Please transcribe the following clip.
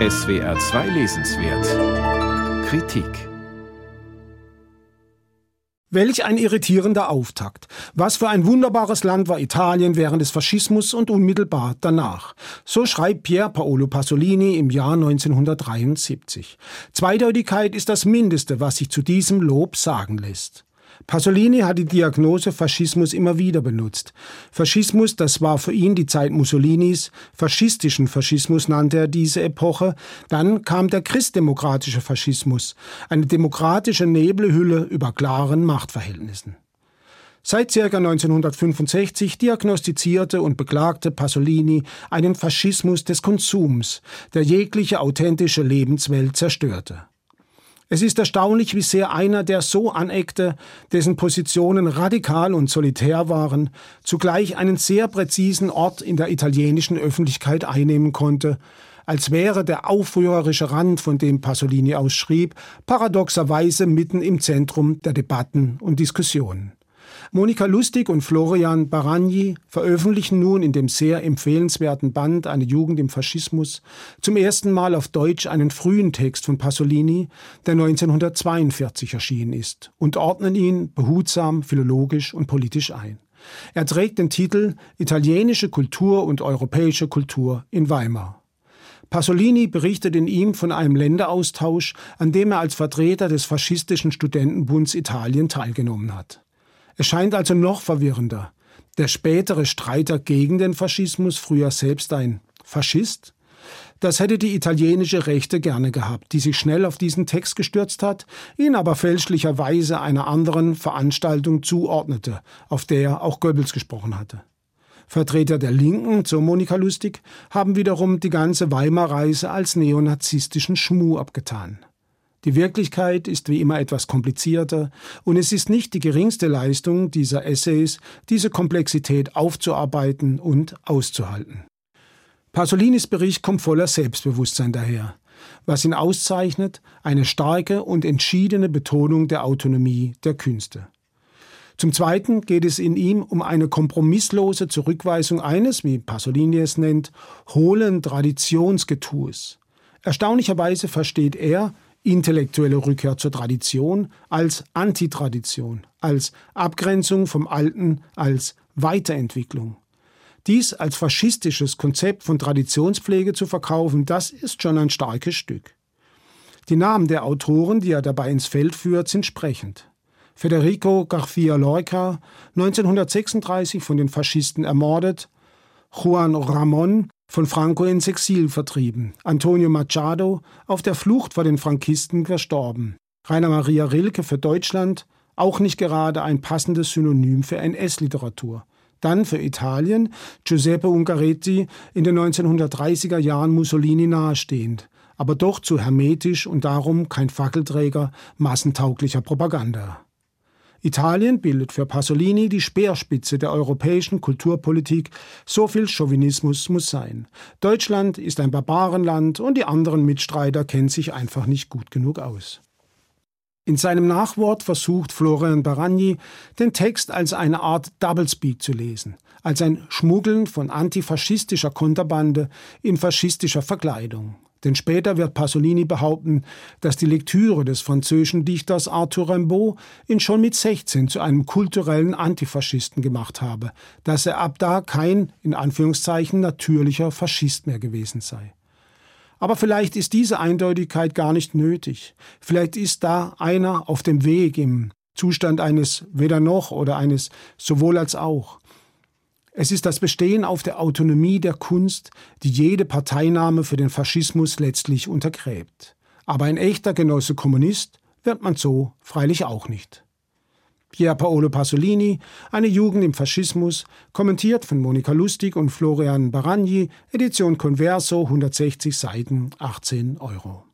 SWR 2 Lesenswert Kritik Welch ein irritierender Auftakt. Was für ein wunderbares Land war Italien während des Faschismus und unmittelbar danach. So schreibt Pier Paolo Pasolini im Jahr 1973. Zweideutigkeit ist das Mindeste, was sich zu diesem Lob sagen lässt. Pasolini hat die Diagnose Faschismus immer wieder benutzt. Faschismus, das war für ihn die Zeit Mussolinis, faschistischen Faschismus nannte er diese Epoche. Dann kam der christdemokratische Faschismus, eine demokratische Nebelhülle über klaren Machtverhältnissen. Seit ca. 1965 diagnostizierte und beklagte Pasolini einen Faschismus des Konsums, der jegliche authentische Lebenswelt zerstörte. Es ist erstaunlich, wie sehr einer, der so aneckte, dessen Positionen radikal und solitär waren, zugleich einen sehr präzisen Ort in der italienischen Öffentlichkeit einnehmen konnte, als wäre der aufrührerische Rand, von dem Pasolini ausschrieb, paradoxerweise mitten im Zentrum der Debatten und Diskussionen. Monika Lustig und Florian Baragni veröffentlichen nun in dem sehr empfehlenswerten Band Eine Jugend im Faschismus zum ersten Mal auf Deutsch einen frühen Text von Pasolini, der 1942 erschienen ist, und ordnen ihn behutsam, philologisch und politisch ein. Er trägt den Titel Italienische Kultur und europäische Kultur in Weimar. Pasolini berichtet in ihm von einem Länderaustausch, an dem er als Vertreter des faschistischen Studentenbunds Italien teilgenommen hat. Es scheint also noch verwirrender. Der spätere Streiter gegen den Faschismus, früher selbst ein Faschist? Das hätte die italienische Rechte gerne gehabt, die sich schnell auf diesen Text gestürzt hat, ihn aber fälschlicherweise einer anderen Veranstaltung zuordnete, auf der auch Goebbels gesprochen hatte. Vertreter der Linken, so Monika Lustig, haben wiederum die ganze Weimar-Reise als neonazistischen Schmuh abgetan. Die Wirklichkeit ist wie immer etwas komplizierter und es ist nicht die geringste Leistung dieser Essays, diese Komplexität aufzuarbeiten und auszuhalten. Pasolinis Bericht kommt voller Selbstbewusstsein daher. Was ihn auszeichnet, eine starke und entschiedene Betonung der Autonomie der Künste. Zum Zweiten geht es in ihm um eine kompromisslose Zurückweisung eines, wie Pasolini es nennt, hohlen Traditionsgetues. Erstaunlicherweise versteht er intellektuelle Rückkehr zur Tradition als Antitradition, als Abgrenzung vom Alten, als Weiterentwicklung. Dies als faschistisches Konzept von Traditionspflege zu verkaufen, das ist schon ein starkes Stück. Die Namen der Autoren, die er dabei ins Feld führt, sind sprechend. Federico García Lorca, 1936 von den Faschisten ermordet, Juan Ramón, von Franco ins Exil vertrieben, Antonio Machado auf der Flucht vor den Frankisten verstorben, Rainer Maria Rilke für Deutschland, auch nicht gerade ein passendes Synonym für NS-Literatur. Dann für Italien Giuseppe Ungaretti in den 1930er Jahren Mussolini nahestehend, aber doch zu hermetisch und darum kein Fackelträger massentauglicher Propaganda. Italien bildet für Pasolini die Speerspitze der europäischen Kulturpolitik. So viel Chauvinismus muss sein. Deutschland ist ein Barbarenland und die anderen Mitstreiter kennen sich einfach nicht gut genug aus. In seinem Nachwort versucht Florian Baragni, den Text als eine Art Doublespeak zu lesen, als ein Schmuggeln von antifaschistischer Konterbande in faschistischer Verkleidung. Denn später wird Pasolini behaupten, dass die Lektüre des französischen Dichters Arthur Rimbaud ihn schon mit 16 zu einem kulturellen Antifaschisten gemacht habe, dass er ab da kein, in Anführungszeichen, natürlicher Faschist mehr gewesen sei. Aber vielleicht ist diese Eindeutigkeit gar nicht nötig. Vielleicht ist da einer auf dem Weg im Zustand eines weder noch oder eines sowohl als auch. Es ist das Bestehen auf der Autonomie der Kunst, die jede Parteinahme für den Faschismus letztlich untergräbt. Aber ein echter Genosse Kommunist wird man so freilich auch nicht. Pier Paolo Pasolini, Eine Jugend im Faschismus, kommentiert von Monika Lustig und Florian Baragni, Edition Converso, 160 Seiten, 18 Euro.